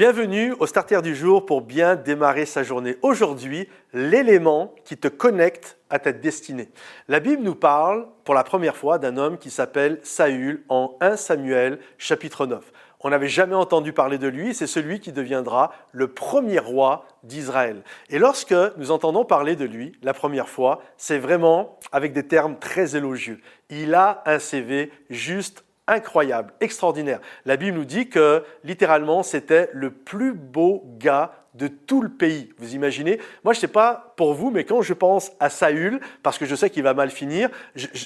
Bienvenue au Starter du jour pour bien démarrer sa journée. Aujourd'hui, l'élément qui te connecte à ta destinée. La Bible nous parle pour la première fois d'un homme qui s'appelle Saül en 1 Samuel chapitre 9. On n'avait jamais entendu parler de lui, c'est celui qui deviendra le premier roi d'Israël. Et lorsque nous entendons parler de lui la première fois, c'est vraiment avec des termes très élogieux. Il a un CV juste incroyable, extraordinaire. La Bible nous dit que littéralement c'était le plus beau gars de tout le pays. Vous imaginez? Moi, je ne sais pas pour vous, mais quand je pense à Saül, parce que je sais qu'il va mal finir,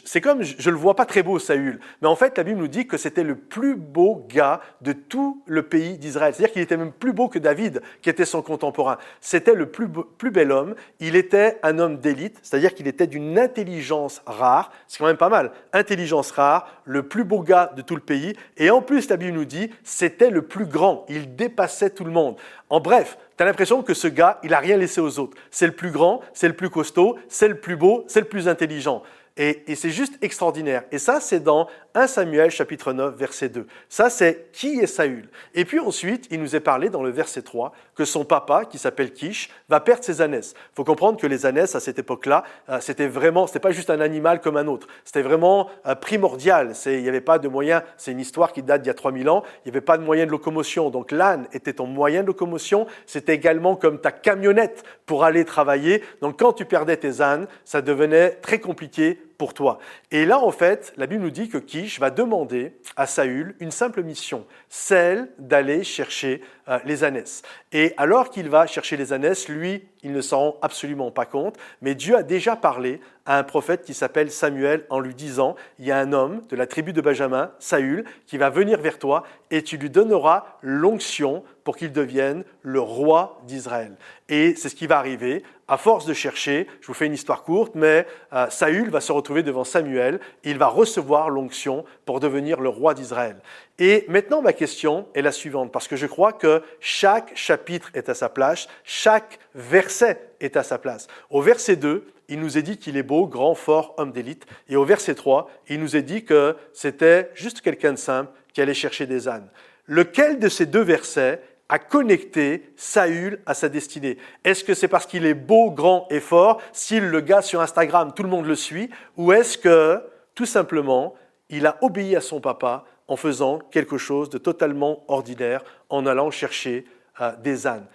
c'est comme je ne le vois pas très beau, Saül. Mais en fait, la Bible nous dit que c'était le plus beau gars de tout le pays d'Israël. C'est-à-dire qu'il était même plus beau que David, qui était son contemporain. C'était le plus, plus bel homme. Il était un homme d'élite, c'est-à-dire qu'il était d'une intelligence rare. C'est quand même pas mal. Intelligence rare, le plus beau gars de tout le pays. Et en plus, la Bible nous dit, c'était le plus grand. Il dépassait tout le monde. En bref, tu as l'impression que ce gars, il n'a rien laissé aux autres. C'est le plus grand, c'est le plus costaud, c'est le plus beau, c'est le plus intelligent. Et, c'est juste extraordinaire. Et ça, c'est dans 1 Samuel chapitre 9, verset 2. Ça, c'est qui est Saül. Et puis ensuite, il nous est parlé dans le verset 3 que son papa, qui s'appelle Kish, va perdre ses ânesses. Il faut comprendre que les ânesses, à cette époque-là, euh, c'était vraiment, c'était pas juste un animal comme un autre. C'était vraiment euh, primordial. Il n'y avait pas de moyen, c'est une histoire qui date d'il y a 3000 ans, il n'y avait pas de moyen de locomotion. Donc l'âne était ton moyen de locomotion. C'était également comme ta camionnette pour aller travailler. Donc quand tu perdais tes ânes, ça devenait très compliqué pour toi. Et là, en fait, la Bible nous dit que Kish va demander à Saül une simple mission, celle d'aller chercher euh, les ânesses. Et alors qu'il va chercher les ânesses, lui, il ne s'en rend absolument pas compte, mais Dieu a déjà parlé à un prophète qui s'appelle Samuel en lui disant, il y a un homme de la tribu de Benjamin, Saül, qui va venir vers toi et tu lui donneras l'onction pour qu'il devienne le roi d'Israël. Et c'est ce qui va arriver. À force de chercher, je vous fais une histoire courte, mais euh, Saül va se retrouver devant Samuel, il va recevoir l'onction pour devenir le roi d'Israël. Et maintenant, ma question est la suivante, parce que je crois que chaque chapitre est à sa place, chaque verset est à sa place. Au verset 2, il nous est dit qu'il est beau, grand, fort, homme d'élite. Et au verset 3, il nous est dit que c'était juste quelqu'un de simple qui allait chercher des ânes. Lequel de ces deux versets a connecté Saül à sa destinée? Est-ce que c'est parce qu'il est beau, grand et fort S'il le gars sur Instagram, tout le monde le suit? Ou est-ce que, tout simplement, il a obéi à son papa en faisant quelque chose de totalement ordinaire, en allant chercher euh, des ânes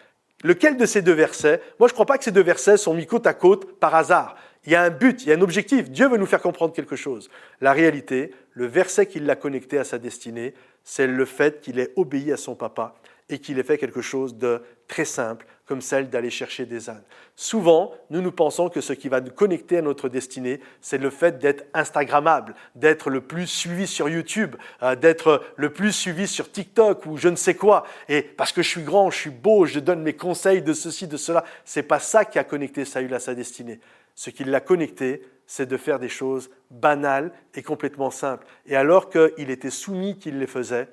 Lequel de ces deux versets? Moi, je ne crois pas que ces deux versets sont mis côte à côte par hasard. Il y a un but, il y a un objectif. Dieu veut nous faire comprendre quelque chose. La réalité, le verset qui l'a connecté à sa destinée, c'est le fait qu'il ait obéi à son papa et qu'il ait fait quelque chose de très simple, comme celle d'aller chercher des ânes. Souvent, nous nous pensons que ce qui va nous connecter à notre destinée, c'est le fait d'être Instagrammable, d'être le plus suivi sur YouTube, euh, d'être le plus suivi sur TikTok ou je ne sais quoi. Et parce que je suis grand, je suis beau, je donne mes conseils de ceci, de cela. C'est pas ça qui a connecté Saül à sa destinée. Ce qui l'a connecté, c'est de faire des choses banales et complètement simples. Et alors qu'il était soumis qu'il les faisait,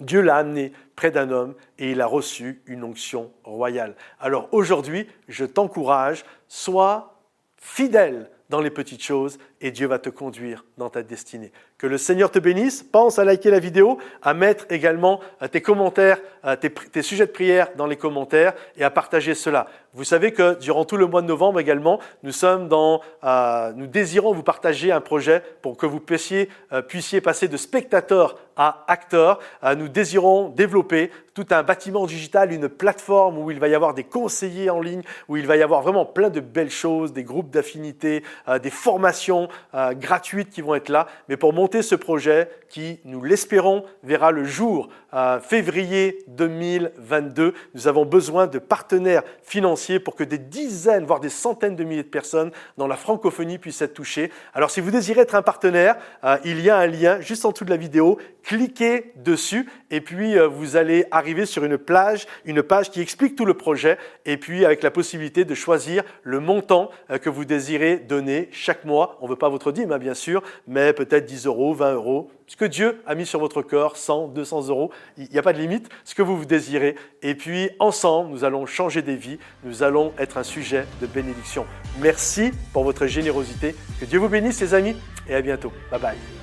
Dieu l'a amené près d'un homme et il a reçu une onction royale. Alors aujourd'hui, je t'encourage, sois fidèle dans les petites choses et Dieu va te conduire dans ta destinée. Que le Seigneur te bénisse. Pense à liker la vidéo, à mettre également euh, tes commentaires, euh, tes, sujets de prière dans les commentaires et à partager cela. Vous savez que durant tout le mois de novembre également, nous sommes dans, euh, nous désirons vous partager un projet pour que vous puissiez, passer de spectateur à acteur. nous désirons développer tout un bâtiment digital, une plateforme où il va y avoir des conseillers en ligne, où il va y avoir vraiment plein de belles choses, des groupes d'affinité, des formations gratuites qui vont être là. Mais pour monter ce projet qui, nous l'espérons, verra le jour euh, février 2022. Nous avons besoin de partenaires financiers pour que des dizaines, voire des centaines de milliers de personnes dans la francophonie puissent être touchées. Alors si vous désirez être un partenaire, euh, il y a un lien juste en dessous de la vidéo. Cliquez dessus et puis euh, vous allez arriver sur une plage, une page qui explique tout le projet et puis avec la possibilité de choisir le montant que vous désirez donner chaque mois. On ne veut pas votre dîme, hein, bien sûr, mais peut-être 10 euros 20 euros, ce que Dieu a mis sur votre corps, 100, 200 euros, il n'y a pas de limite, ce que vous vous désirez. Et puis ensemble, nous allons changer des vies, nous allons être un sujet de bénédiction. Merci pour votre générosité. Que Dieu vous bénisse, les amis, et à bientôt. Bye bye.